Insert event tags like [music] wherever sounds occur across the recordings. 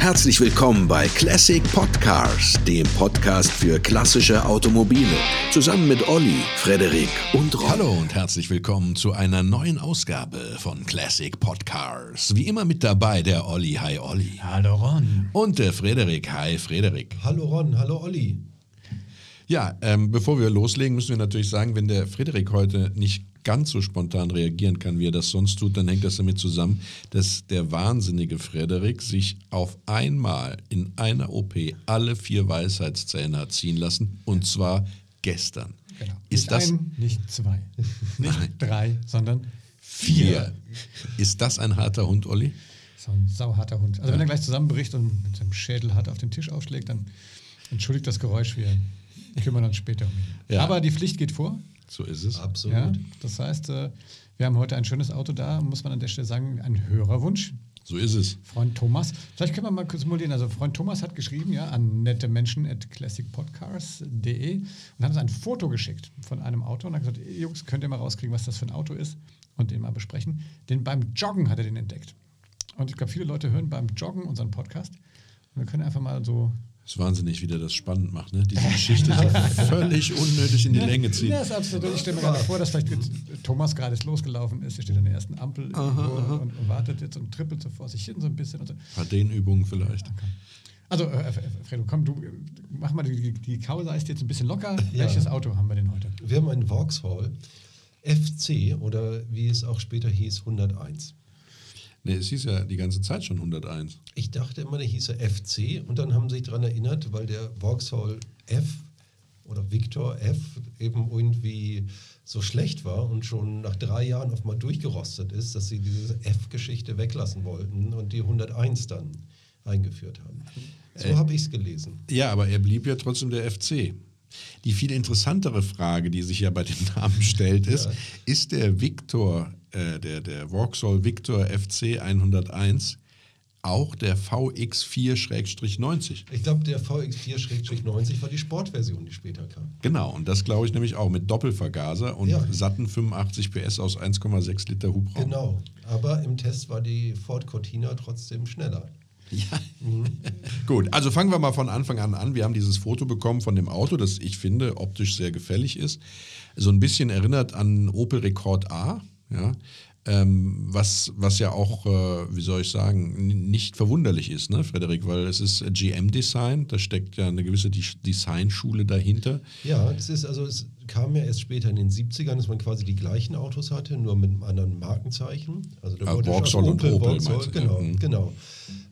Herzlich willkommen bei Classic Podcars, dem Podcast für klassische Automobile. Zusammen mit Olli, Frederik und Ron. Hallo und herzlich willkommen zu einer neuen Ausgabe von Classic Podcars. Wie immer mit dabei der Olli. Hi Olli. Hallo Ron. Und der Frederik. Hi Frederik. Hallo Ron, hallo Olli. Ja, ähm, bevor wir loslegen, müssen wir natürlich sagen, wenn der Frederik heute nicht ganz so spontan reagieren kann, wie er das sonst tut, dann hängt das damit zusammen, dass der wahnsinnige Frederik sich auf einmal in einer OP alle vier Weisheitszähne hat ziehen lassen und zwar gestern. Genau. Ist nicht das ein, nicht zwei, [laughs] nicht Nein. drei, sondern vier? Ist das ein harter Hund, Olli? so ein sauharter Hund. Also wenn er gleich zusammenbricht und mit seinem Schädel hart auf den Tisch aufschlägt, dann entschuldigt das Geräusch, wir kümmern uns später um ihn. Ja. Aber die Pflicht geht vor. So ist es. Absolut. Ja? Das heißt, äh, wir haben heute ein schönes Auto da, muss man an der Stelle sagen, ein Hörerwunsch. So ist es. Freund Thomas. Vielleicht können wir mal kurz simulieren. Also Freund Thomas hat geschrieben, ja, an nette Menschen at classicpodcars.de und hat uns ein Foto geschickt von einem Auto und hat gesagt, "Ey, Jungs, könnt ihr mal rauskriegen, was das für ein Auto ist und den mal besprechen. Den beim Joggen hat er den entdeckt. Und ich glaube, viele Leute hören beim Joggen unseren Podcast. Und wir können einfach mal so Es ist wahnsinnig, wie der das spannend macht, ne? Diese Geschichte so völlig unnötig in die Länge ziehen. Ja, ist absolut. Ich stelle mir gerade vor, dass vielleicht Thomas gerade losgelaufen ist. Er steht an der ersten Ampel irgendwo Und, und wartet jetzt und trippelt so vor sich hin so ein bisschen. Und so. Paar Dehnübungen vielleicht. Also, äh, Fredo, komm, du mach mal die, die Kaue ist jetzt ein bisschen locker. Welches Auto haben wir denn heute? Wir haben einen Vauxhall FC oder wie es auch später hieß, 101. Ne, es hieß ja die ganze Zeit schon 101. Ich dachte immer, der hieße FC und dann haben sie sich daran erinnert, weil der Vauxhall F oder Victor F eben irgendwie so schlecht war und schon nach drei Jahren auf mal durchgerostet ist, dass sie diese F-Geschichte weglassen wollten und die 101 dann eingeführt haben. So Äh, habe ich es gelesen. Ja, aber er blieb ja trotzdem der FC. Die viel interessantere Frage, die sich ja bei dem Namen stellt, ist, Ja. ist der Victor, äh, der, der Vauxhall Victor FC 101 auch der VX4-90? Ich glaube, der VX4-90 war die Sportversion, die später kam. Genau, und das glaube ich nämlich auch mit Doppelvergaser und Ja. satten 85 PS aus 1,6 Liter Hubraum. Genau. Aber im Test war die Ford Cortina trotzdem schneller. [laughs] Ja. Gut, also fangen wir mal von Anfang an an. Wir haben dieses Foto bekommen von dem Auto, das ich finde optisch sehr gefällig ist. So ein bisschen erinnert an Opel Rekord A, ja. Ähm, was, was ja auch, äh, wie soll ich sagen, nicht verwunderlich ist, ne, Frederik, weil es ist GM-Design, da steckt ja eine gewisse Dis- Designschule dahinter. Ja, das ist also, es kam ja erst später in den 70ern, dass man quasi die gleichen Autos hatte, nur mit einem anderen Markenzeichen. Also da wurde schon Vauxhall und Opel, Vauxhall, meinst du? genau, Mhm. genau.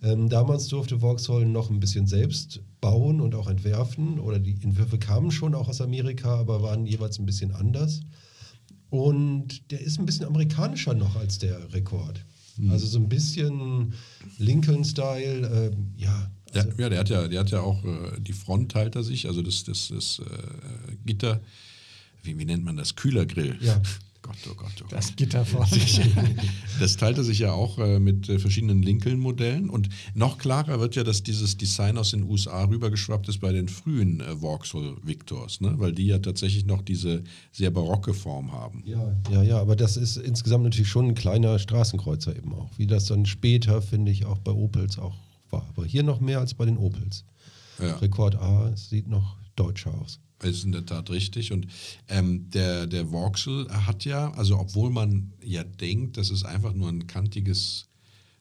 Ähm, damals durfte Vauxhall noch ein bisschen selbst bauen und auch entwerfen. Oder die Entwürfe kamen schon auch aus Amerika, aber waren jeweils ein bisschen anders. Und der ist ein bisschen amerikanischer noch als der Rekord. Mhm. Also so ein bisschen Lincoln-Style, ähm, ja. Der, Also, ja, der hat ja, der hat ja auch äh, die Front teilt er sich, also das, das, das äh, Gitter, wie, wie nennt man das? Kühlergrill. Ja. [laughs] Gott, oh Gott, oh Gott. Das Gitter vorne. [laughs] Das teilt er sich ja auch äh, mit äh, verschiedenen Lincoln-Modellen. Und noch klarer wird ja, dass dieses Design aus den USA rübergeschwappt ist bei den frühen äh, Vauxhall Victors, ne? weil die ja tatsächlich noch diese sehr barocke Form haben. Ja, ja, ja, aber das ist insgesamt natürlich schon ein kleiner Straßenkreuzer eben auch, wie das dann später, finde ich, auch bei Opels auch war. Aber hier noch mehr als bei den Opels. Ja. Rekord A sieht noch deutscher aus. Ist in der Tat richtig. Und ähm, der, der Vauxhall hat ja, also obwohl man ja denkt, das ist einfach nur ein kantiges,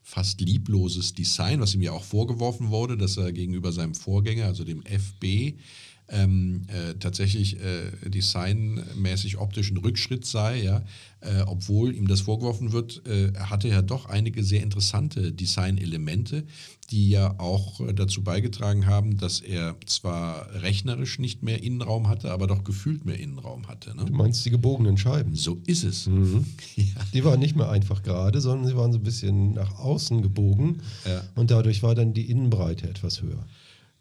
fast liebloses Design, was ihm ja auch vorgeworfen wurde, dass er gegenüber seinem Vorgänger, also dem FB, ähm, äh, tatsächlich äh, designmäßig optischen Rückschritt sei, ja, äh, obwohl ihm das vorgeworfen wird, äh, hatte er doch einige sehr interessante Designelemente, die ja auch äh, dazu beigetragen haben, dass er zwar rechnerisch nicht mehr Innenraum hatte, aber doch gefühlt mehr Innenraum hatte. Du Ne? meinst die gebogenen Scheiben? So ist es. [laughs] Ja. Die waren nicht mehr einfach gerade, sondern sie waren so ein bisschen nach außen gebogen Ja. und dadurch war dann die Innenbreite etwas höher.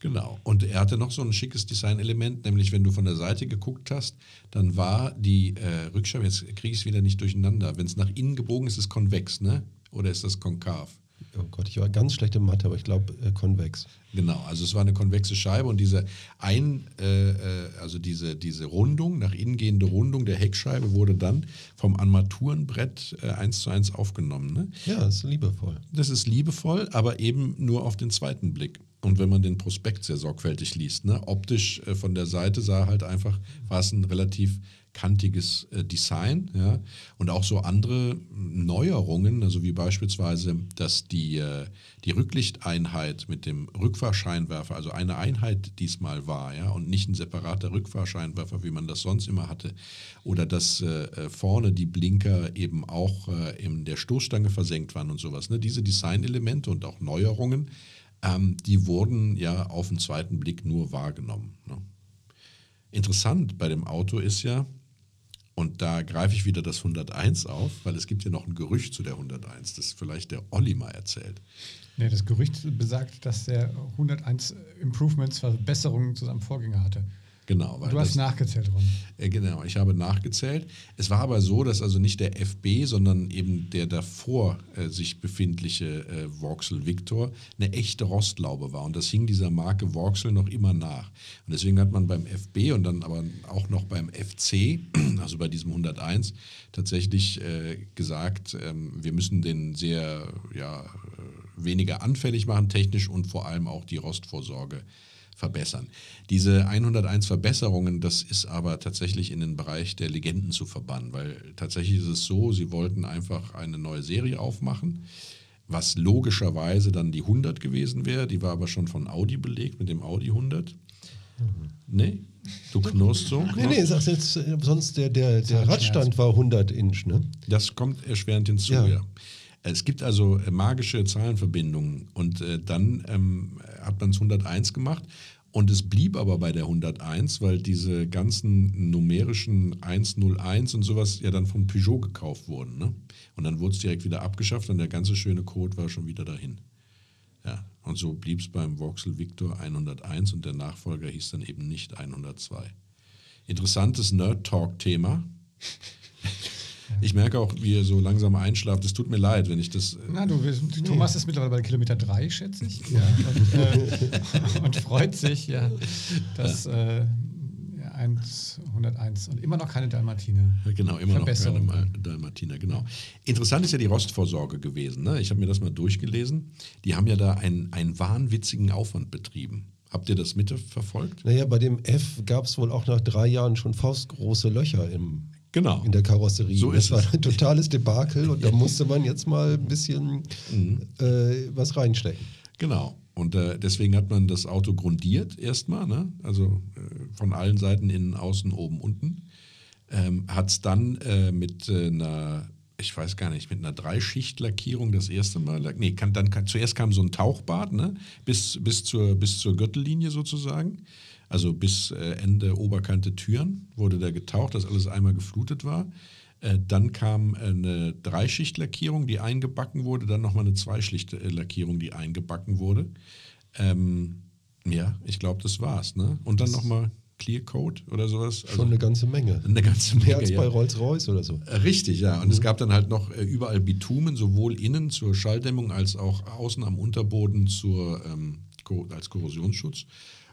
Genau. Und er hatte noch so ein schickes Designelement, nämlich wenn du von der Seite geguckt hast, dann war die äh, Rückscheibe, jetzt kriege ich es wieder nicht durcheinander, wenn es nach innen gebogen ist, ist es konvex, ne? Oder ist das konkav? oh Gott, ich war ganz schlecht in Mathe, aber ich glaube äh, konvex. Genau, also es war eine konvexe Scheibe und diese ein, äh, äh, also diese, diese Rundung, nach innen gehende Rundung der Heckscheibe wurde dann vom Armaturenbrett äh, eins zu eins aufgenommen. Ne? Ja, das ist liebevoll. Das ist liebevoll, aber eben nur auf den zweiten Blick. Und wenn man den Prospekt sehr sorgfältig liest, ne? optisch äh, von der Seite sah halt einfach, war es ein relativ kantiges äh, Design. Ja? Und auch so andere Neuerungen, also wie beispielsweise, dass die, äh, die Rücklichteinheit mit dem Rückfahrscheinwerfer, also eine Einheit diesmal war, ja, und nicht ein separater Rückfahrscheinwerfer, wie man das sonst immer hatte, oder dass äh, äh vorne die Blinker eben auch äh, in der Stoßstange versenkt waren und sowas. Ne? Diese Designelemente und auch Neuerungen, ähm, die wurden ja auf den zweiten Blick nur wahrgenommen. Ne? Interessant bei dem Auto ist ja, und da greife ich wieder das 101 auf, weil es gibt ja noch ein Gerücht zu der 101, das vielleicht der Olli mal erzählt. Nee, das Gerücht besagt, dass der 101 Improvements, Verbesserungen zu seinem Vorgänger hatte. Genau. du hast das, nachgezählt, Ron. Äh, genau, ich habe nachgezählt. Es war aber so, dass also nicht der FB, sondern eben der davor äh, sich befindliche äh, Vauxhall Victor eine echte Rostlaube war. Und das hing dieser Marke Vauxhall noch immer nach. Und deswegen hat man beim FB und dann aber auch noch beim FC, [clears throat] also bei diesem 101, tatsächlich äh, gesagt, ähm, wir müssen den sehr ja, äh, weniger anfällig machen, technisch und vor allem auch die Rostvorsorge verbessern. Diese 101 Verbesserungen, das ist aber tatsächlich in den Bereich der Legenden zu verbannen, weil tatsächlich ist es so, sie wollten einfach eine neue Serie aufmachen, was logischerweise dann die 100 gewesen wäre, die war aber schon von Audi belegt mit dem Audi 100. Nee? Du knurrst so? Nee, nee, sagst jetzt, äh, sonst der, der, der Radstand war 100 Inch, ne? Das kommt erschwerend hinzu, ja. ja. Es gibt also äh, magische Zahlenverbindungen und äh, dann ähm, hat man es 101 gemacht und es blieb aber bei der 101, weil diese ganzen numerischen 101 und sowas ja dann von Peugeot gekauft wurden. Ne? Und dann wurde es direkt wieder abgeschafft und der ganze schöne Code war schon wieder dahin. Ja, und so blieb es beim Vauxhall Victor 101 und der Nachfolger hieß dann eben nicht 102. Interessantes Nerd-Talk-Thema. Ich merke auch, wie ihr so langsam einschlaft. Es tut mir leid, wenn ich das. Äh Na, du, Thomas ist mittlerweile bei Kilometer 3, schätze ich. Ja. Und, äh, [laughs] und, freut sich, ja, dass äh, 1, 101 und immer noch keine Dalmatiner. Genau, immer noch keine Dalmatiner, genau. Interessant ist ja die Rostvorsorge gewesen. Ne? Ich habe mir das mal durchgelesen. Die haben ja da einen, einen wahnwitzigen Aufwand betrieben. Habt ihr das mitverfolgt? Naja, bei dem F gab es wohl auch nach drei Jahren schon faustgroße Löcher im, Genau. in der Karosserie. So das war ein totales Debakel und da [laughs] musste man jetzt mal ein bisschen mhm. äh, was reinstecken. Genau. Und äh, deswegen hat man das Auto grundiert erstmal, ne? also äh, von allen Seiten, innen, außen, oben, unten. Ähm, hat es dann äh, mit äh, einer, ich weiß gar nicht, mit einer Dreischichtlackierung das erste Mal, nee, kann, dann kann, zuerst kam so ein Tauchbad, ne? bis, bis, zur, bis zur Gürtellinie sozusagen. Also bis äh, Ende Oberkante Türen wurde da getaucht, dass alles einmal geflutet war. Äh, dann kam eine Dreischichtlackierung, die eingebacken wurde, dann nochmal eine Zweischichtlackierung, die eingebacken wurde. Ähm, ja, ich glaube, das war's. Ne? Und dann nochmal Clear Code oder sowas. Also Schon eine ganze Menge. Eine ganze Menge. Mehr als bei Rolls-Royce oder so. Äh, richtig, ja. Und mhm. es gab dann halt noch überall Bitumen, sowohl innen zur Schalldämmung als auch außen am Unterboden zur, ähm, als Korrosionsschutz.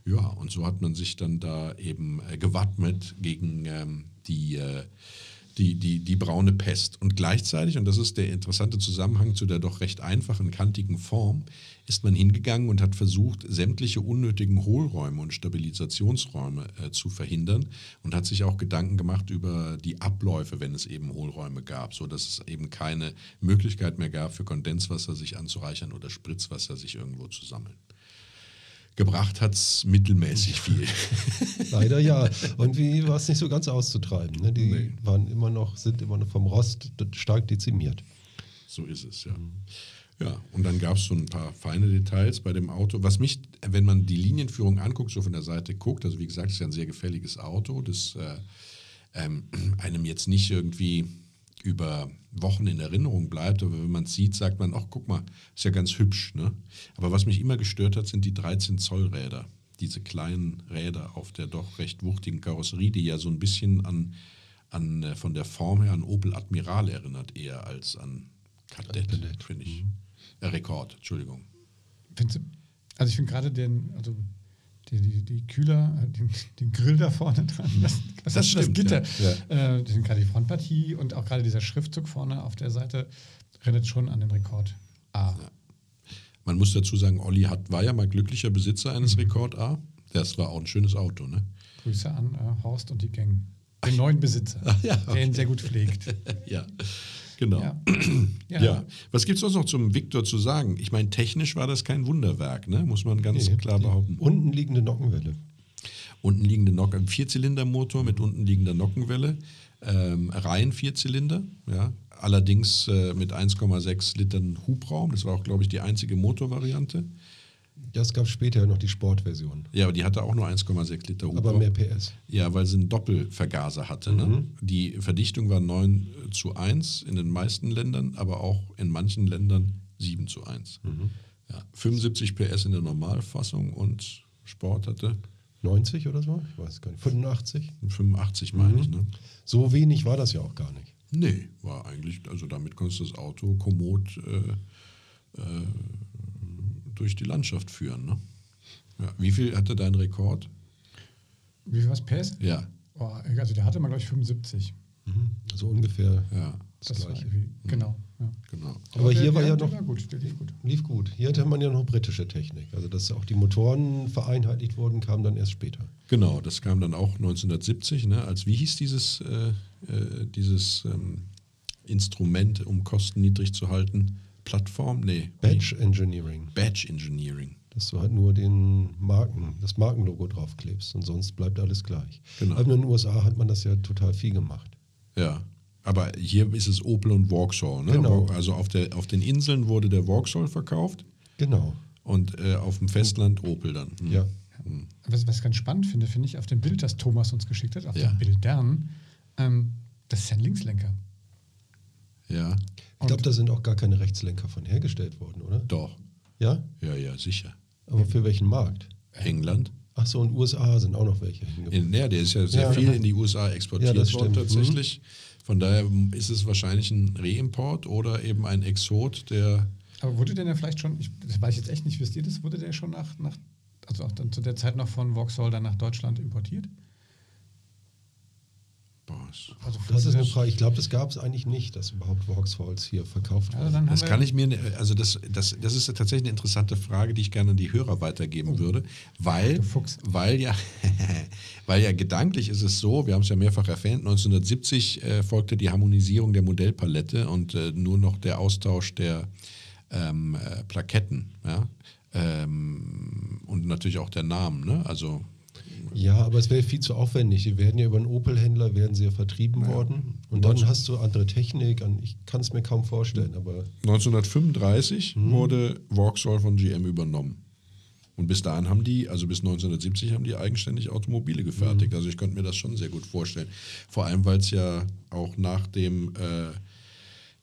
Ja, und so hat man sich dann da eben äh, gewappnet gegen ähm, die, äh, die, die, die braune Pest. Und gleichzeitig, und das ist der interessante Zusammenhang zu der doch recht einfachen, kantigen Form, ist man hingegangen und hat versucht, sämtliche unnötigen Hohlräume und Stabilisationsräume äh, zu verhindern und hat sich auch Gedanken gemacht über die Abläufe, wenn es eben Hohlräume gab, sodass es eben keine Möglichkeit mehr gab, für Kondenswasser sich anzureichern oder Spritzwasser sich irgendwo zu sammeln. Gebracht hat es mittelmäßig [laughs] viel. Leider ja. Und wie war es nicht so ganz auszutreiben. Ne? Die nee. waren immer noch, sind immer noch vom Rost stark dezimiert. So ist es, ja. Ja, und dann gab es so ein paar feine Details bei dem Auto. Was mich, wenn man die Linienführung anguckt, so von der Seite guckt, also wie gesagt, es ist ja ein sehr gefälliges Auto, das äh, ähm, [clears throat] einem jetzt nicht irgendwie über Wochen in Erinnerung bleibt. Aber wenn man es sieht, sagt man, ach guck mal, ist ja ganz hübsch. Ne? Aber was mich immer gestört hat, sind die 13 Zoll Räder. Diese kleinen Räder auf der doch recht wuchtigen Karosserie, die ja so ein bisschen an, an äh, von der Form her an Opel Admiral erinnert, eher als an Kadett, finde ich. Mhm. Äh, Rekord, Entschuldigung. Findest also ich finde gerade den, also die, die, die Kühler, äh, den, den Grill da vorne dran, [laughs] das, Das du, stimmt, Gitter, ja. Äh, den- gerade die Frontpartie und auch gerade dieser Schriftzug vorne auf der Seite erinnert schon an den Rekord A. Man muss dazu sagen, Olli hat, war ja mal glücklicher Besitzer Mhm. eines Rekord A. Das war auch ein schönes Auto, ne? Grüße an äh, Horst und die Gang. Den neuen Besitzer, [laughs] ja, der ihn sehr gut pflegt. [laughs] Ja, genau. [clears throat] Ja. Ja. Was gibt es sonst noch zum Victor zu sagen? Ich meine, technisch war das kein Wunderwerk, ne? muss man ganz Nee, klar behaupten. Unten liegende Nockenwelle. Unten liegende Nock ein Vierzylindermotor mit unten liegender Nockenwelle, ähm, rein Vierzylinder, ja. Allerdings äh, mit 1,6 Litern Hubraum. Das war auch, glaube ich, die einzige Motorvariante. Ja, es gab später noch die Sportversion. Ja, aber die hatte auch nur 1,6 Liter Hubraum. Aber mehr PS. Ja, weil sie einen Doppelvergaser hatte. Ne? Die Verdichtung war 9 zu 1 in den meisten Ländern, aber auch in manchen Ländern 7 zu 1. Ja, 75 PS in der Normalfassung und Sport hatte 90 oder so? Ich weiß gar nicht. 85? 85, meine ich. Ne? So wenig war das ja auch gar nicht. Nee, war eigentlich, also damit konntest du das Auto kommod äh, äh, durch die Landschaft führen. Ne? Ja. Wie viel hatte dein Rekord? Wie viel was PS? Ja, Oh, also der hatte mal, glaube ich, 75. Also ungefähr ja, das, Das war Gleiche. irgendwie, genau. Ja. genau. Aber der- hier war der- ja der noch- War gut, lief gut. Lief gut. Hier hatte man ja noch britische Technik. Also, dass auch die Motoren vereinheitlicht wurden, kam dann erst später. Genau, das kam dann auch 1970, ne, als wie hieß dieses, äh, äh, dieses ähm, Instrument, um Kosten niedrig zu halten? Plattform? Nee. Badge Engineering. Badge Engineering. Dass du halt nur den Marken, das Markenlogo draufklebst und sonst bleibt alles gleich. Genau. Aber in den USA hat man das ja total viel gemacht. Ja. Aber hier ist es Opel und Vauxhall. Ne? Genau. Also auf, der, auf den Inseln wurde der Vauxhall verkauft Genau. und äh, auf dem Festland Opel dann. Hm. Ja. Was, was ich ganz spannend finde, finde ich, auf dem Bild, das Thomas uns geschickt hat, auf Ja. den Bildern, ähm, das ist ja ein Linkslenker. Ja, Ich glaube, da sind auch gar keine Rechtslenker von hergestellt worden, oder? doch. Ja? Ja, ja, sicher. Aber für welchen Markt? England? Ach so, und USA sind auch noch welche. In, ja, der ist ja sehr Ja. viel in die USA exportiert Ja, das worden stimmt. Mhm. tatsächlich. Von daher ist es wahrscheinlich ein Reimport oder eben ein Exot, der Aber wurde der denn vielleicht schon, ich, das weiß ich jetzt echt nicht, wisst ihr das, wurde der schon nach, nach also auch dann zu der Zeit noch von Vauxhall dann nach Deutschland importiert? Boah, ist- Also Das ist eine Frage. Ich glaube, das gab es eigentlich nicht, dass überhaupt Vauxhalls hier verkauft Also wurden. haben Das kann ich mir, ne- also das, das, das ist tatsächlich eine interessante Frage, die ich gerne an die Hörer weitergeben würde, weil, Oh. Du Fuchs. weil ja, [laughs] weil ja gedanklich ist es so, wir haben es ja mehrfach erwähnt, 1970 äh, folgte die Harmonisierung der Modellpalette und äh, nur noch der Austausch der ähm, äh, Plaketten, ja, ähm, und natürlich auch der Namen, ne? Also Ja, aber es wäre viel zu aufwendig. Die werden ja über einen Opel-Händler werden sie ja vertrieben worden. Und dann hast du andere Technik. Ich kann es mir kaum vorstellen, aber 1935 Mhm. wurde Vauxhall von GM übernommen. Und bis dahin haben die, also bis 1970 haben die eigenständig Automobile gefertigt. Mhm. Also ich könnte mir das schon sehr gut vorstellen. Vor allem, weil es ja auch nach dem, äh,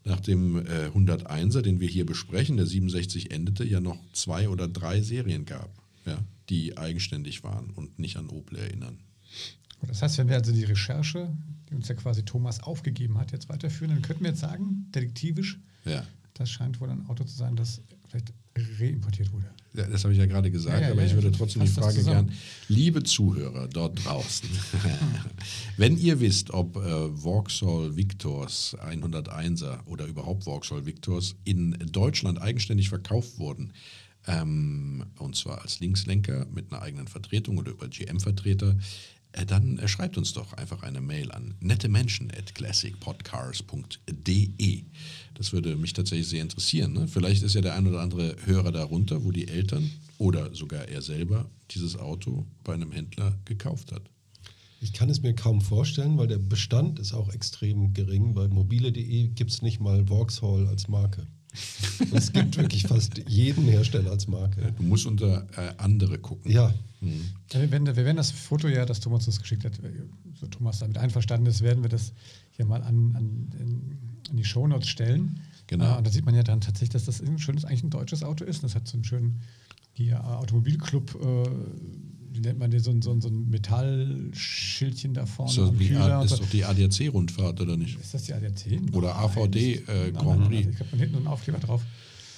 nach dem äh, 101er, den wir hier besprechen, der 67 endete, ja noch zwei oder drei Serien gab, ja, die eigenständig waren und nicht an Opel erinnern. Das heißt, wenn wir also die Recherche, die uns ja quasi Thomas aufgegeben hat, jetzt weiterführen, dann könnten wir jetzt sagen, detektivisch, Ja. das scheint wohl ein Auto zu sein, das vielleicht reimportiert wurde. Ja, das habe ich ja gerade gesagt, Ja, ja, aber ich würde trotzdem die Frage gern, liebe Zuhörer dort draußen, [laughs] wenn ihr wisst, ob äh, Vauxhall Victors 101er oder überhaupt Vauxhall Victors in Deutschland eigenständig verkauft wurden, ähm, und zwar als Linkslenker mit einer eigenen Vertretung oder über GM-Vertreter, äh, dann äh, schreibt uns doch einfach eine Mail an nettemenschen at classicpodcars.de. Das würde mich tatsächlich sehr interessieren. Ne? Vielleicht ist ja der ein oder andere Hörer darunter, wo die Eltern oder sogar er selber dieses Auto bei einem Händler gekauft hat. ich kann es mir kaum vorstellen, weil der Bestand ist auch extrem gering. Bei mobile.de gibt es nicht mal Vauxhall als Marke. [laughs] Es gibt wirklich fast jeden Hersteller als Marke. Du musst unter äh, andere gucken. Ja, Ja, Wir werden, wir werden das Foto ja, das Thomas uns geschickt hat, so Thomas damit einverstanden ist, werden wir das hier mal an, an, in, an die Shownotes stellen. Genau. Äh, und da sieht man ja dann tatsächlich, dass das ein schönes, eigentlich ein deutsches Auto ist. Das hat so einen schönen hier, äh, Automobilclub, äh, wie nennt man den, so, ein- so, so ein Metallschildchen da vorne. So, A, und ist doch die ADAC-Rundfahrt, oder nicht? Ist das die ADAC? Oder AVD, äh, Grand Prix. Ich habe da hinten einen Aufkleber drauf.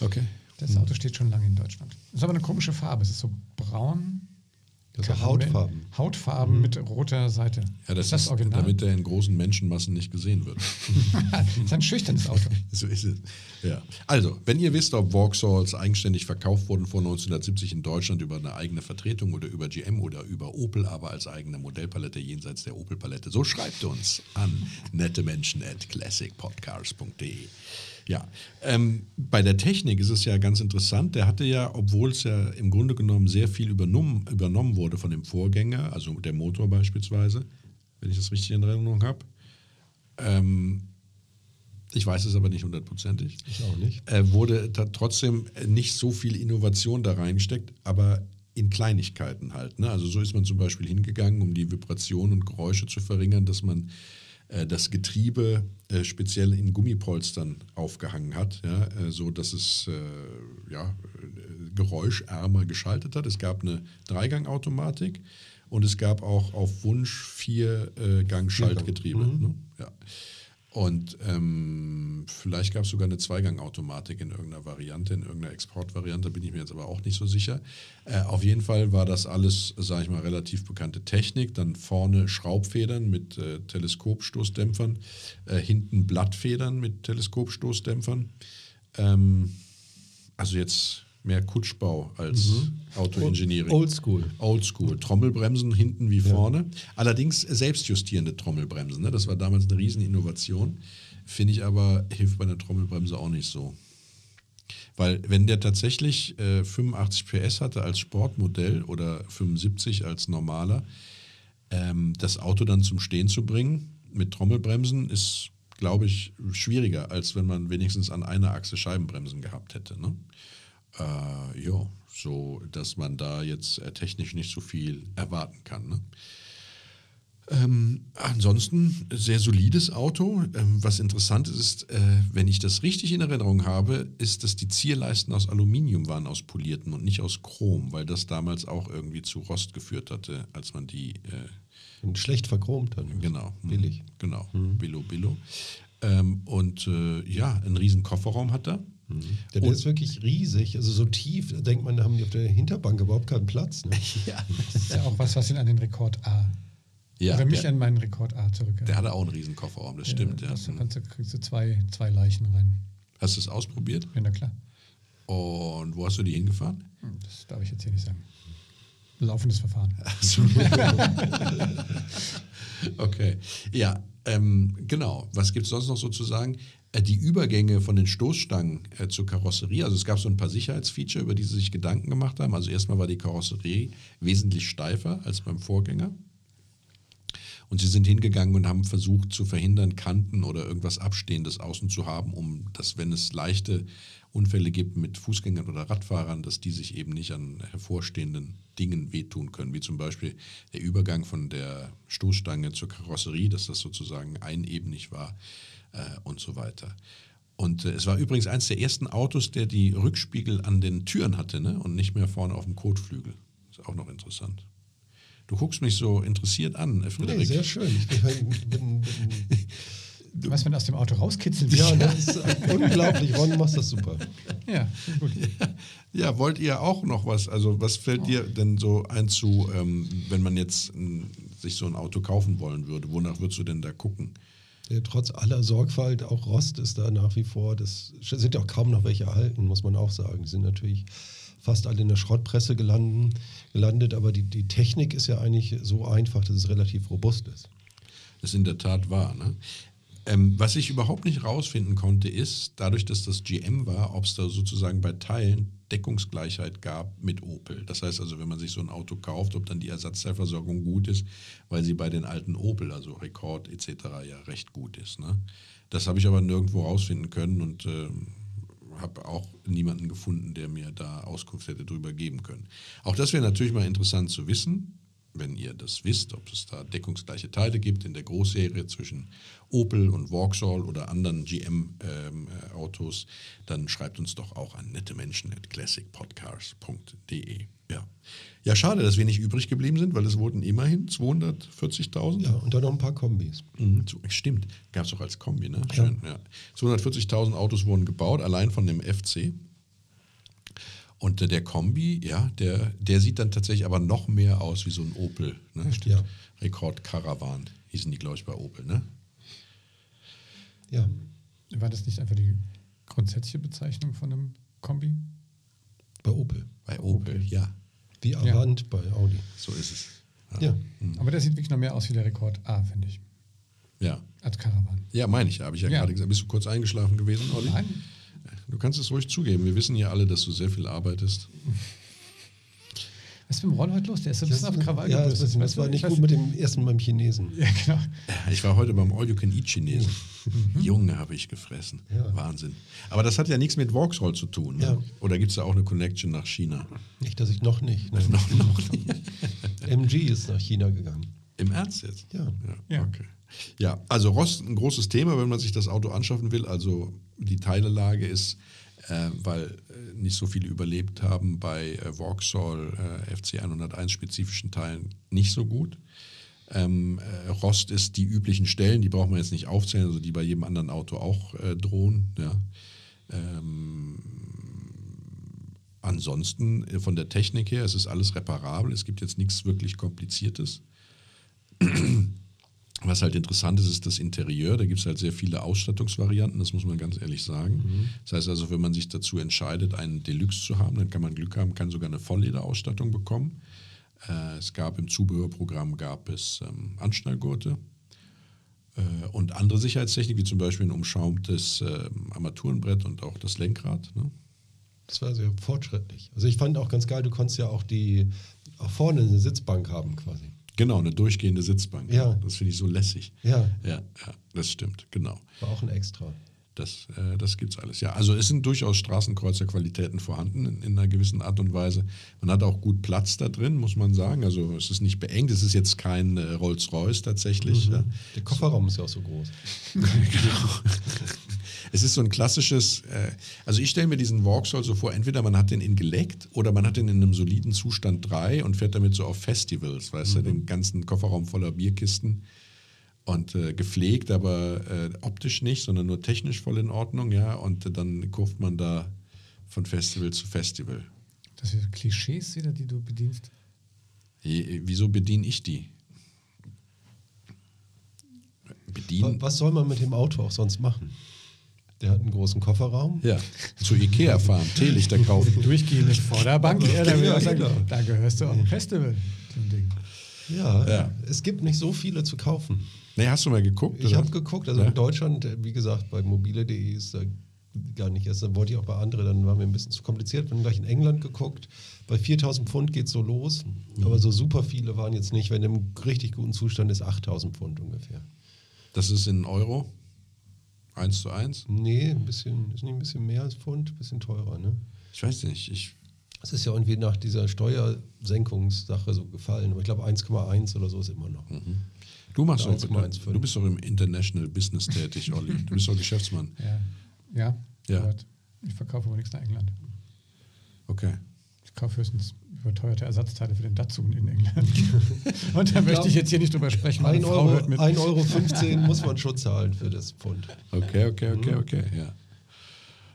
Okay. Das Auto steht schon lange in Deutschland. Es ist aber eine komische Farbe. Es ist so braun. Karamell- Hautfarben. Hautfarben mit roter Seite. Ja, das ist das ist, Original? damit er in großen Menschenmassen nicht gesehen wird. das [laughs] [laughs] ist ein schüchternes Auto. So ist es. Ja. Also, wenn ihr wisst, ob Vauxhalls eigenständig verkauft wurden vor 1970 in Deutschland über eine eigene Vertretung oder über GM oder über Opel, aber als eigene Modellpalette jenseits der Opel-Palette, so schreibt uns an nettemenschen at classicpodcars.de. Ja, ähm, bei der Technik ist es ja ganz interessant. Der hatte ja, obwohl es ja im Grunde genommen sehr viel übernommen, übernommen wurde von dem Vorgänger, also der Motor beispielsweise, wenn ich das richtig in Erinnerung habe, ähm, ich weiß es aber nicht hundertprozentig. Ich auch nicht. Äh, wurde trotzdem nicht so viel Innovation da reingesteckt, aber in Kleinigkeiten halt. Ne? Also so ist man zum Beispiel hingegangen, um die Vibration und Geräusche zu verringern, dass man das Getriebe äh, speziell in Gummipolstern aufgehangen hat, ja? äh, so dass es äh, ja, äh, geräuschärmer geschaltet hat. Es gab eine Dreigangautomatik und es gab auch auf Wunsch vier äh, Gang-Schaltgetriebe. Ne? Ja. Und ähm, vielleicht gab es sogar eine Zweigangautomatik in irgendeiner Variante, in irgendeiner Exportvariante, bin ich mir jetzt aber auch nicht so sicher. Äh, auf jeden Fall war das alles, sage ich mal, relativ bekannte Technik. Dann vorne Schraubfedern mit äh, Teleskopstoßdämpfern, äh, hinten Blattfedern mit Teleskopstoßdämpfern. Ähm, also jetzt mehr Kutschbau als Autoengineering. Oldschool. Oldschool. Trommelbremsen hinten wie vorne. Allerdings selbstjustierende Trommelbremsen. Ne? Das war damals eine Rieseninnovation. Finde ich aber, hilft bei einer Trommelbremse auch nicht so. Weil wenn der tatsächlich äh, 85 PS hatte als Sportmodell oder 75 als normaler, ähm, das Auto dann zum Stehen zu bringen mit Trommelbremsen ist, glaube ich, schwieriger, als wenn man wenigstens an einer Achse Scheibenbremsen gehabt hätte. Ne? Äh, ja, so dass man da jetzt äh, technisch nicht so viel erwarten kann. Ne? Ähm, ansonsten sehr solides Auto. Ähm, was interessant ist, äh, wenn ich das richtig in Erinnerung habe, ist, dass die Zierleisten aus Aluminium waren, aus polierten und nicht aus Chrom, weil das damals auch irgendwie zu Rost geführt hatte, als man die äh, Und schlecht verchromt dann. Genau. Mhm. Billig. Genau. Billo, Billo. Ähm, und äh, ja, einen riesen Kofferraum hat er. Der, der ist wirklich riesig, also so tief, da denkt man, da haben die auf der Hinterbank überhaupt keinen Platz. Ne? [laughs] Ja. Das ist ja auch was, was ihn an den Rekord A. ja oder mich der, an meinen Rekord A zurück. der hatte auch einen riesen Kofferraum, das stimmt. Ja. Da kannst du, kriegst du zwei, zwei Leichen rein. Hast du es ausprobiert? Ja, na klar. Und wo hast du die hingefahren? Hm, Das darf ich jetzt hier nicht sagen. Laufendes Verfahren. [laughs] Okay. Ja, ähm, genau. Was gibt es sonst noch so zu sagen? Äh, die Übergänge von den Stoßstangen äh, zur Karosserie, also es gab so ein paar Sicherheitsfeature, über die sie sich Gedanken gemacht haben. Also erstmal war die Karosserie wesentlich steifer als beim Vorgänger. Und sie sind hingegangen und haben versucht zu verhindern, Kanten oder irgendwas Abstehendes außen zu haben, um dass, wenn es leichte Unfälle gibt mit Fußgängern oder Radfahrern, dass die sich eben nicht an hervorstehenden Dingen wehtun können, wie zum Beispiel der Übergang von der Stoßstange zur Karosserie, dass das sozusagen einebenig war äh, und so weiter. Und äh, es war übrigens eines der ersten Autos, der die Rückspiegel an den Türen hatte ne? und nicht mehr vorne auf dem Kotflügel. Ist auch noch interessant. Du guckst mich so interessiert an, Frederik. Nee, sehr schön. Ich bin, bin, bin, Was man aus dem Auto rauskitzeln will. ja, das ist unglaublich. Ron, du machst das super. ja, gut. Ja, wollt ihr auch noch was? Also was fällt dir denn so ein zu, ähm, wenn man jetzt ähm, sich so ein Auto kaufen wollen würde? Wonach würdest du denn da gucken? Trotz aller Sorgfalt, auch Rost ist da nach wie vor. Das sind ja auch kaum noch welche erhalten, muss man auch sagen. Die sind natürlich fast alle in der Schrottpresse gelanden, gelandet, aber die, die Technik ist ja eigentlich so einfach, dass es relativ robust ist. Das ist in der Tat wahr. Ne? Ähm, was ich überhaupt nicht rausfinden konnte, ist, dadurch, dass das GM war, ob es da sozusagen bei Teilen Deckungsgleichheit gab mit Opel. Das heißt also, wenn man sich so ein Auto kauft, ob dann die Ersatzteilversorgung gut ist, weil sie bei den alten Opel, also Rekord etc., ja recht gut ist. Ne? Das habe ich aber nirgendwo rausfinden können und ähm, habe auch niemanden gefunden, der mir da Auskunft hätte drüber geben können. Auch das wäre natürlich mal interessant zu wissen, wenn ihr das wisst, ob es da deckungsgleiche Teile gibt in der Großserie zwischen Opel und Vauxhall oder anderen GM-Autos, dann schreibt uns doch auch an nette Menschen at classicpodcars.de. Ja. ja, schade, dass wir nicht übrig geblieben sind, weil es wurden immerhin 240.000. Ja, und dann noch ein paar Kombis. Mhm, stimmt, gab es auch als Kombi, ne? Schön, ja. 240.000 Autos wurden gebaut, allein von dem FC. Und äh, der Kombi, ja, der, der sieht dann tatsächlich aber noch mehr aus wie so ein Opel. Ne? Ja. Rekord Caravan hießen die, glaube ich, bei Opel, ne? Ja. War das nicht einfach die grundsätzliche Bezeichnung von einem Kombi? Bei Opel. Bei Opel, ja. Wie Avant bei Audi. So ist es. Ja. Aber der sieht wirklich noch mehr aus wie der Rekord A, finde ich. Ja. Als Caravan. Ja, meine ich, habe ich ja, Ja. gerade gesagt. Bist du kurz eingeschlafen gewesen, Olli? Nein. Du kannst es ruhig zugeben. Wir wissen ja alle, dass du sehr viel arbeitest. Was ist mit dem Ron heute los? Der ist so ein bisschen auf Krawall ja, das, gebürstet, das, du? war nicht gut mit dem ersten beim Chinesen. Ja, genau. Ich war heute beim All-You-Can-Eat-Chinesen. Junge, habe ich gefressen. Ja. Wahnsinn. Aber das hat ja nichts mit Vauxhall zu tun. Ne? Ja. Oder gibt es da auch eine Connection nach China? Nicht, dass ich noch nicht. Nein. noch, noch nicht. MG ist nach China gegangen. Im Ernst jetzt? Ja. Ja, Ja. okay. Ja, also Rost ein großes Thema, wenn man sich das Auto anschaffen will. Also die Teilelage ist, äh, weil äh, nicht so viele überlebt haben, bei äh, Vauxhall äh, FC 101 spezifischen Teilen nicht so gut. Ähm, äh, Rost ist die üblichen Stellen, die braucht man jetzt nicht aufzählen, also die bei jedem anderen Auto auch äh, drohen. Ja. Ähm, ansonsten von der Technik her, es ist alles reparabel, es gibt jetzt nichts wirklich Kompliziertes. Was halt interessant ist, ist das Interieur. Da gibt es halt sehr viele Ausstattungsvarianten, das muss man ganz ehrlich sagen. Das heißt also, wenn man sich dazu entscheidet, einen Deluxe zu haben, dann kann man Glück haben, kann sogar eine Volllederausstattung bekommen. Äh, es gab im Zubehörprogramm gab es ähm, Anschnallgurte äh, und andere Sicherheitstechnik, wie zum Beispiel ein umschaumtes äh, Armaturenbrett und auch das Lenkrad. Ne? Das war sehr fortschrittlich. Also ich fand auch ganz geil, du konntest ja auch die auch vorne eine Sitzbank haben quasi. Genau, eine durchgehende Sitzbank. Ja. Das finde ich so lässig. Ja. Ja, ja, das stimmt, genau. War auch ein Extra. Das, äh, das gibt es alles. Ja, also es sind durchaus Straßenkreuzerqualitäten vorhanden in, in einer gewissen Art und Weise. Man hat auch gut Platz da drin, muss man sagen. Also es ist nicht beengt, es ist jetzt kein äh, Rolls-Royce tatsächlich. Ja. Der Kofferraum ist ja auch so groß. [laughs] Es ist so ein klassisches, äh, also ich stelle mir diesen Vauxhall so vor, entweder man hat den in geleckt oder man hat den in einem soliden Zustand 3 und fährt damit so auf Festivals, weißt du, den ganzen Kofferraum voller Bierkisten und äh, gepflegt, aber äh, optisch nicht, sondern nur technisch voll in Ordnung, ja, und äh, dann kurft man da von Festival zu Festival. Das sind Klischees wieder, die du bedienst. Je- Wieso bediene ich die? Bedienen? Was soll man mit dem Auto auch sonst machen? Der hat einen großen Kofferraum. Ja, zu Ikea fahren, Teelichter kaufen. [laughs] Durchgehende Vorderbank, ja, da, Ja, auch sagen, genau. da gehörst du auf ein Festival. Ja, Ja. es gibt nicht so viele zu kaufen. Nee, hast du mal geguckt? Ich habe geguckt, also Ja. in Deutschland, äh, wie gesagt, bei mobile.de ist da gar nicht erst, da wollte ich auch bei anderen, dann war mir ein bisschen zu kompliziert. Wir haben gleich in England geguckt. Bei 4000 Pfund geht es so los, Mhm. aber so super viele waren jetzt nicht. Wenn im richtig guten Zustand ist, 8000 Pfund ungefähr. Das ist in Euro? Eins zu eins? Nee, ein bisschen, ist nicht ein bisschen mehr als Pfund, ein bisschen teurer, ne? Ich weiß nicht. Ich, Es ist ja irgendwie nach dieser Steuersenkungssache so gefallen, aber ich glaube 1,1 oder so ist immer noch. du machst 1,15. du bist doch im International Business tätig, Olli. [laughs] Du bist doch Geschäftsmann. Ja, ja, Ja. ich verkaufe aber nichts nach England. Okay. Ich kaufe höchstens überteuerte Ersatzteile für den Datsun in England. [laughs] Und da möchte ich jetzt hier nicht drüber sprechen, meine 1,15 Frau Euro, hört mit. 1,15 Euro 15 muss man schon zahlen für das Pfund. Okay, okay, okay, okay, ja.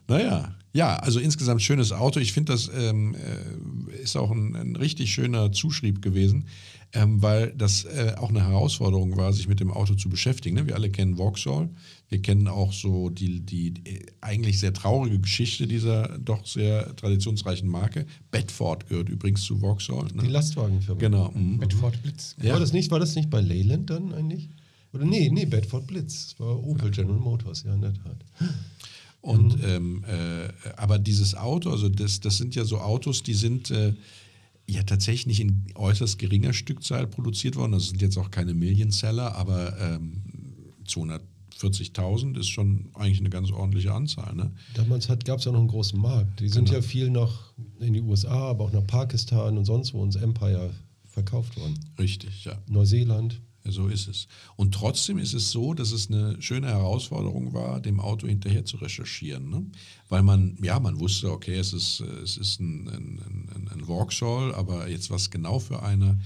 Naja, ja, also insgesamt schönes Auto. Ich finde, das ähm, äh, ist auch ein, ein richtig schöner Zuschrieb gewesen, ähm, weil das äh, auch eine Herausforderung war, sich mit dem Auto zu beschäftigen. Ne? Wir alle kennen Vauxhall. Wir kennen auch so die, die eigentlich sehr traurige Geschichte dieser doch sehr traditionsreichen Marke. Bedford gehört übrigens zu Vauxhall. Die Ne? Lastwagenfirma. Genau. mhm. Bedford Blitz. Ja. War, das nicht, war das nicht bei Leyland dann eigentlich? Oder nee, nee, Bedford Blitz. Das war Opel General Motors, ja, in der Tat. Und ähm, äh, aber dieses Auto, also das, das sind ja so Autos, die sind äh, ja tatsächlich nicht in äußerst geringer Stückzahl produziert worden. Das sind jetzt auch keine Million Seller, aber ähm, 240.000 ist schon eigentlich eine ganz ordentliche Anzahl. Ne? Damals gab es ja noch einen großen Markt. Die sind ja viel nach in die USA, aber auch nach Pakistan und sonst wo ins Empire verkauft worden. Richtig, ja. Neuseeland. So ist es. Und trotzdem ist es so, dass es eine schöne Herausforderung war, dem Auto hinterher zu recherchieren. Ne? Weil man, ja, man wusste, okay, es ist, es ist ein, ein, ein, ein Vauxhall, aber jetzt was genau für einer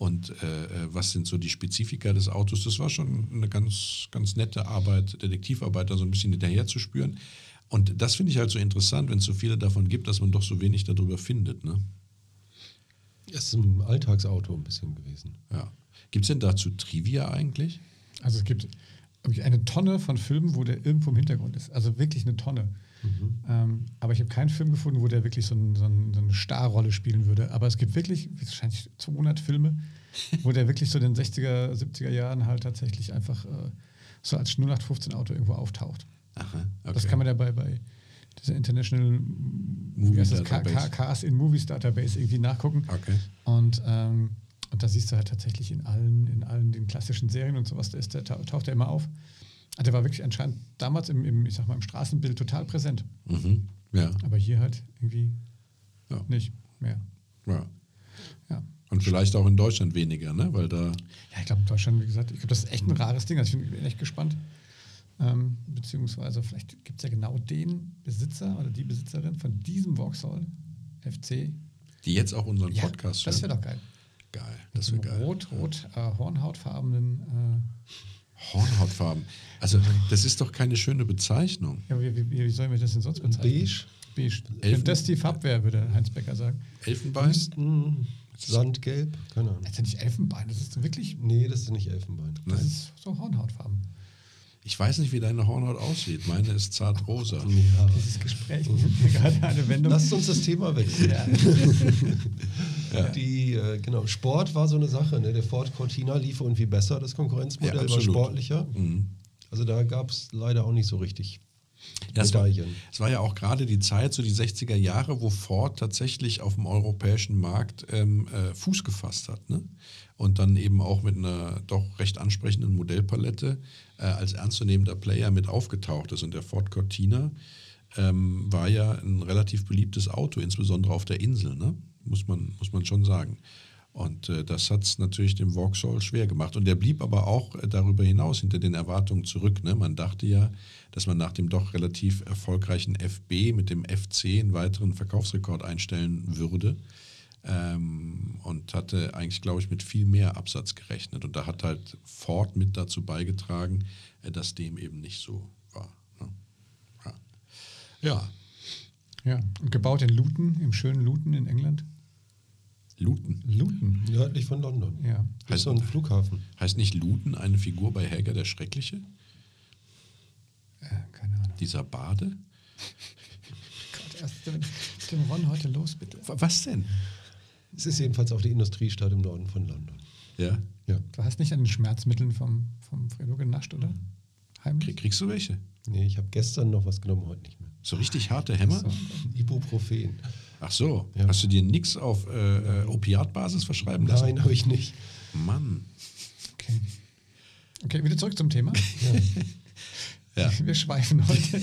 und äh, äh, was sind so die Spezifika des Autos, das war schon eine ganz, ganz nette Arbeit, Detektivarbeit, da so ein bisschen hinterher zu spüren. Und das finde ich halt so interessant, wenn es so viele davon gibt, dass man doch so wenig darüber findet. Ne? Es ist ein Alltagsauto ein bisschen gewesen. Ja. Gibt es denn dazu Trivia eigentlich? Also es gibt eine Tonne von Filmen, wo der irgendwo im Hintergrund ist. Also wirklich eine Tonne. Ähm, aber ich habe keinen Film gefunden, wo der wirklich so, ein, so, ein, so eine Starrolle spielen würde. Aber es gibt wirklich wahrscheinlich 200 Filme, wo der wirklich so in den 60er, 70er Jahren halt tatsächlich einfach äh, so als 0815-Auto irgendwo auftaucht. Aha, okay. Das kann man ja bei, dieser International Movie wie heißt das? Cars in Movies Database irgendwie nachgucken. Okay. Und, ähm, und da siehst du halt tatsächlich in allen, in allen den klassischen Serien und sowas, da ist der, tau- taucht er immer auf. Also der war wirklich anscheinend damals im, im, ich sag mal, im Straßenbild total präsent. Mhm. Ja. Aber hier halt irgendwie Ja. nicht mehr. ja. Ja. Und vielleicht auch in Deutschland weniger, ne? Weil da. Ja, ich glaube, in Deutschland, wie gesagt, ich glaube, das ist echt ein rares Ding. Also ich bin echt gespannt. Ähm, beziehungsweise vielleicht gibt es ja genau den Besitzer oder die Besitzerin von diesem Vauxhall FC. Die jetzt auch unseren Ja, Podcast das hören. wäre doch geil. Geil, das wäre geil. rot, rot, äh, hornhautfarbenen. Äh, Hornhautfarben. Also, das ist doch keine schöne Bezeichnung. ja, wie, wie, wie sollen wir das denn sonst bezeichnen? Beige, Beige. Elfen- Wenn das die Farbe wäre, würde Heinz Becker sagen. Elfenbein? Sandgelb, keine Ahnung. Das ist ja nicht Elfenbein, das ist wirklich. Nee, das ist nicht Elfenbein. Das ist so Hornhautfarben. Ich weiß nicht, wie deine Hornhaut aussieht. Meine ist zart rosa. [laughs] Ja. Dieses Gespräch nimmt [laughs] mir gerade eine Wendung. Lasst uns das Thema wechseln. ja. [laughs] Die, äh, genau, Sport war so eine Sache. Ne? Der Ford Cortina lief irgendwie besser, das Konkurrenzmodell Ja, war sportlicher. Mhm. Also da gab es leider auch nicht so richtig Ja, es, war, Medaillen. es war ja auch gerade die Zeit, so die 60er Jahre, wo Ford tatsächlich auf dem europäischen Markt ähm, äh, Fuß gefasst hat. Ne? Und dann eben auch mit einer doch recht ansprechenden Modellpalette äh, als ernstzunehmender Player mit aufgetaucht ist. Und der Ford Cortina ähm, war ja ein relativ beliebtes Auto, insbesondere auf der Insel, ne? Muss, man, muss man schon sagen. Und äh, das hat es natürlich dem Vauxhall schwer gemacht. Und der blieb aber auch äh, darüber hinaus hinter den Erwartungen zurück. Ne? Man dachte ja, dass man nach dem doch relativ erfolgreichen FB mit dem FC einen weiteren Verkaufsrekord einstellen würde. Ähm, und hatte eigentlich, glaube ich, mit viel mehr Absatz gerechnet. Und da hat halt Ford mit dazu beigetragen, äh, dass dem eben nicht so war. Ne? Ja. ja, ja. Und gebaut in Luton, im schönen Luton in England. Luton. Luton. Nördlich von London. Ja. Das ist so ein Flughafen. Heißt nicht Luton eine Figur bei Helga der Schreckliche? Äh, keine Ahnung. Dieser Bade? Gott, erst mit dem Ron heute los, bitte. Was denn? Es ist jedenfalls auch die Industriestadt im Norden von London. Ja. Ja. Du hast nicht an den Schmerzmitteln vom, vom Fredo genascht, oder? Heimlich? Krieg, kriegst du welche? Nee, ich habe gestern noch was genommen, heute nicht mehr. So richtig harte Hämmer? Ibuprofen. Ach so. Ja. Hast du dir nichts auf äh, äh, Opiatbasis verschreiben lassen? Nein, habe ich nicht. Mann. Okay. Okay, wieder zurück zum Thema. [laughs] Ja. Wir schweifen heute.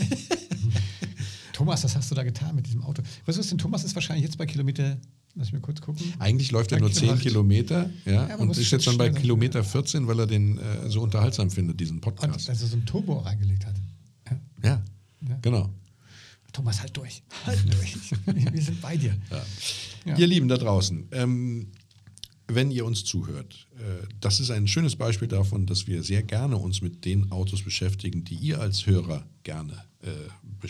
Thomas, was hast du da getan mit diesem Auto? Was ist denn? Thomas ist wahrscheinlich jetzt bei Kilometer, lass mich kurz gucken. Eigentlich läuft er nur Danke, 10 acht. Kilometer ja, Ja, und ist jetzt schon bei sein. Kilometer 14, weil er den äh, so unterhaltsam findet, diesen Und Podcast. dass er so ein Turbo reingelegt hat. Ja. Ja, Ja. genau. Thomas, halt durch. Halt durch. Wir sind bei dir. Ja. Ihr Lieben da draußen, ähm, wenn ihr uns zuhört, äh, das ist ein schönes Beispiel davon, dass wir sehr gerne uns mit den Autos beschäftigen, die ihr als Hörer gerne äh, äh,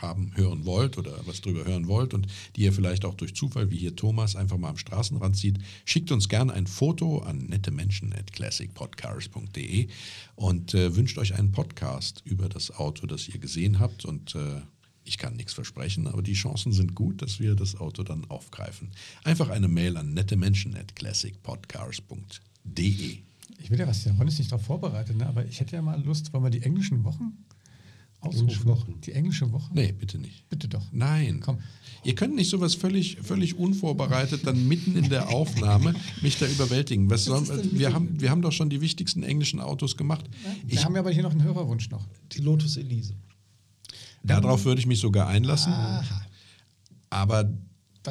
haben, hören wollt oder was drüber hören wollt und die ihr vielleicht auch durch Zufall, wie hier Thomas, einfach mal am Straßenrand sieht. Schickt uns gerne ein Foto an nettemenschen.classicpodcars.de und äh, wünscht euch einen Podcast über das Auto, das ihr gesehen habt und äh, ich kann nichts versprechen, aber die Chancen sind gut, dass wir das Auto dann aufgreifen. Einfach eine Mail an nettemenschen.classicpodcars.de. Ich will ja was, der Ron ist nicht darauf vorbereitet, ne? aber ich hätte ja mal Lust, wollen wir die englischen Wochen ausrufen? Englische Wochen. Die englische Woche? Nee, bitte nicht. Bitte doch. Nein. Komm. Ihr könnt nicht sowas völlig, völlig unvorbereitet dann mitten in der Aufnahme mich da überwältigen. Was sollen, wir, haben, wir haben doch schon die wichtigsten englischen Autos gemacht. Wir Ich, haben ja aber hier noch einen Hörerwunsch noch. Die Lotus Elise. Darauf würde ich mich sogar einlassen. Aha. Aber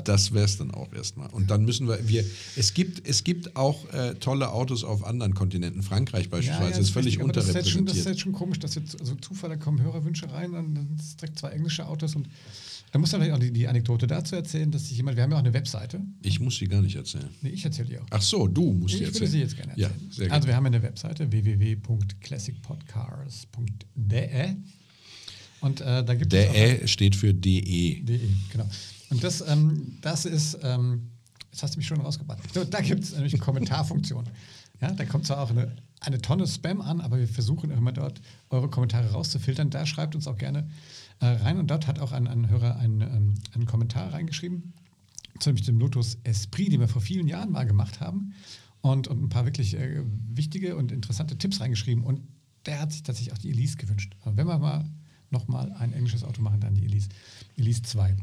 das wäre es dann auch erstmal. Und dann müssen wir, wir es, gibt, es gibt auch äh, tolle Autos auf anderen Kontinenten. Frankreich beispielsweise ist völlig richtig, aber das ist, jetzt schon, das ist unterrepräsentiert. jetzt schon komisch, dass jetzt also Zufall, da kommen Hörerwünsche rein, dann dann sind es direkt zwei englische Autos und da muss man vielleicht auch die, die Anekdote dazu erzählen, dass sich jemand, wir haben ja auch eine Webseite. Ich muss sie gar nicht erzählen. Nee, ich erzähle die auch. Ach so, du musst sie Ich erzählen. würde sie jetzt gerne Ja, erzählen. sehr also wir haben eine Webseite www.classicpodcars.de Und äh, da gibt Der es. Ä steht für DE. DE, genau. Und das, ähm, das ist, ähm, jetzt hast du mich schon rausgebracht. So, da gibt es nämlich eine Kommentarfunktion. Ja, da kommt zwar auch eine, eine Tonne Spam an, aber wir versuchen immer dort eure Kommentare rauszufiltern. Da schreibt uns auch gerne äh, rein. Und dort hat auch ein, ein Hörer einen, ähm, einen Kommentar reingeschrieben, zu nämlich dem Lotus Esprit, den wir vor vielen Jahren mal gemacht haben. Und, und ein paar wirklich äh, wichtige und interessante Tipps reingeschrieben. Und der hat sich tatsächlich auch die Elise gewünscht. Aber wenn wir mal nochmal ein englisches Auto machen, dann die Elise. Elise 2.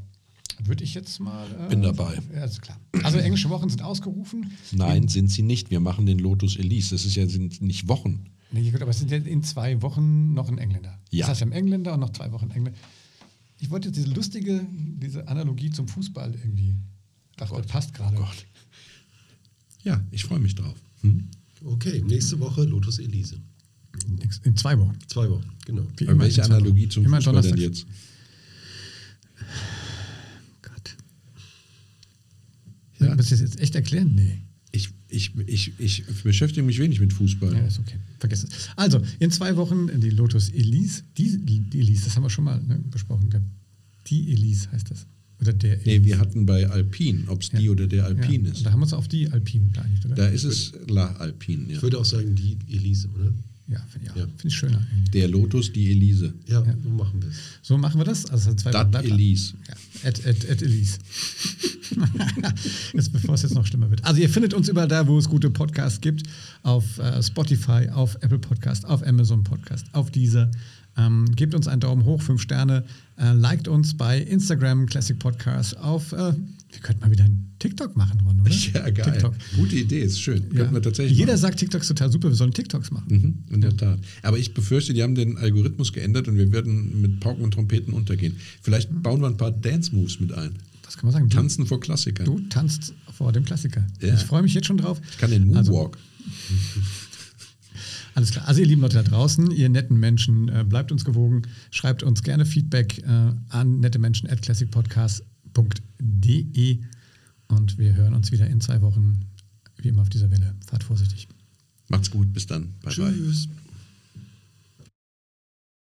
Würde ich jetzt mal. Äh, Bin dabei. Ja, ist klar. Also englische Wochen sind ausgerufen. Nein, sind sie nicht. Wir machen den Lotus Elise. Das ist ja, sind nicht Wochen. Nee, gut, aber es sind ja in zwei Wochen noch ein Engländer. Ja. Das heißt, wir haben Engländer und noch zwei Wochen Engländer. Ich wollte jetzt diese lustige, diese Analogie zum Fußball irgendwie. Dachte, das passt gerade. Gott. Ja, ich freue mich drauf. Hm? Okay, nächste Woche Lotus Elise. In zwei Wochen. Zwei Wochen, genau. Wie Aber immer welche in zwei Analogie Wochen. zum immer Fußball denn jetzt? Gott. Ja. Ja. Willst du das jetzt echt erklären? Nee. Ich, ich, ich, ich beschäftige mich wenig mit Fußball. Ja, ist okay. Vergiss es. Also, in zwei Wochen die Lotus Elise. Die, die Elise, das haben wir schon mal ne, besprochen. gehabt. Die Elise heißt das. Oder der Nee, Elise. wir hatten bei Alpin, ob es die Ja. oder der Alpin ja. ist. Da haben wir uns auf die Alpine geeinigt, oder? Da ist es La Alpin, ja. Ich würde auch sagen, die Elise, oder? Ja, finde ich, auch. Ja. Find ich schöner. irgendwie. Der Lotus, die Elise. Ja, Ja. so machen wir es. So machen wir das. Also zwei Dat Elise. Ja, at, at, at Elise. [laughs] jetzt, bevor es jetzt noch schlimmer wird. Also ihr findet uns überall da, wo es gute Podcasts gibt. Auf äh, Spotify, auf Apple Podcast, auf Amazon Podcast, auf dieser. Ähm, gebt uns einen Daumen hoch, fünf Sterne. Äh, liked uns bei Instagram, Classic Podcast, auf, äh, wir könnten mal wieder einen TikTok machen, Ron, oder? [laughs] Ja, geil. TikTok. Gute Idee, ist schön. Ja. Könnten wir tatsächlich Jeder machen. sagt, TikTok ist total super, wir sollen TikToks machen. Mhm, in der Tat. Aber ich befürchte, die haben den Algorithmus geändert und wir werden mit Pauken und Trompeten untergehen. Vielleicht bauen wir ein paar Dance-Moves mit ein. Das kann man sagen. Du, Tanzen vor Klassikern. du tanzt vor dem Klassiker. Ja. Ich freue mich jetzt schon drauf. Ich kann den Also, Moonwalk. [laughs] Alles klar. Also ihr lieben Leute da draußen, ihr netten Menschen, äh, bleibt uns gewogen, schreibt uns gerne Feedback äh, an nettemenschen at classicpodcast.de und wir hören uns wieder in zwei Wochen, wie immer auf dieser Welle. Fahrt vorsichtig. Macht's gut, bis dann. Bye bye. Tschüss.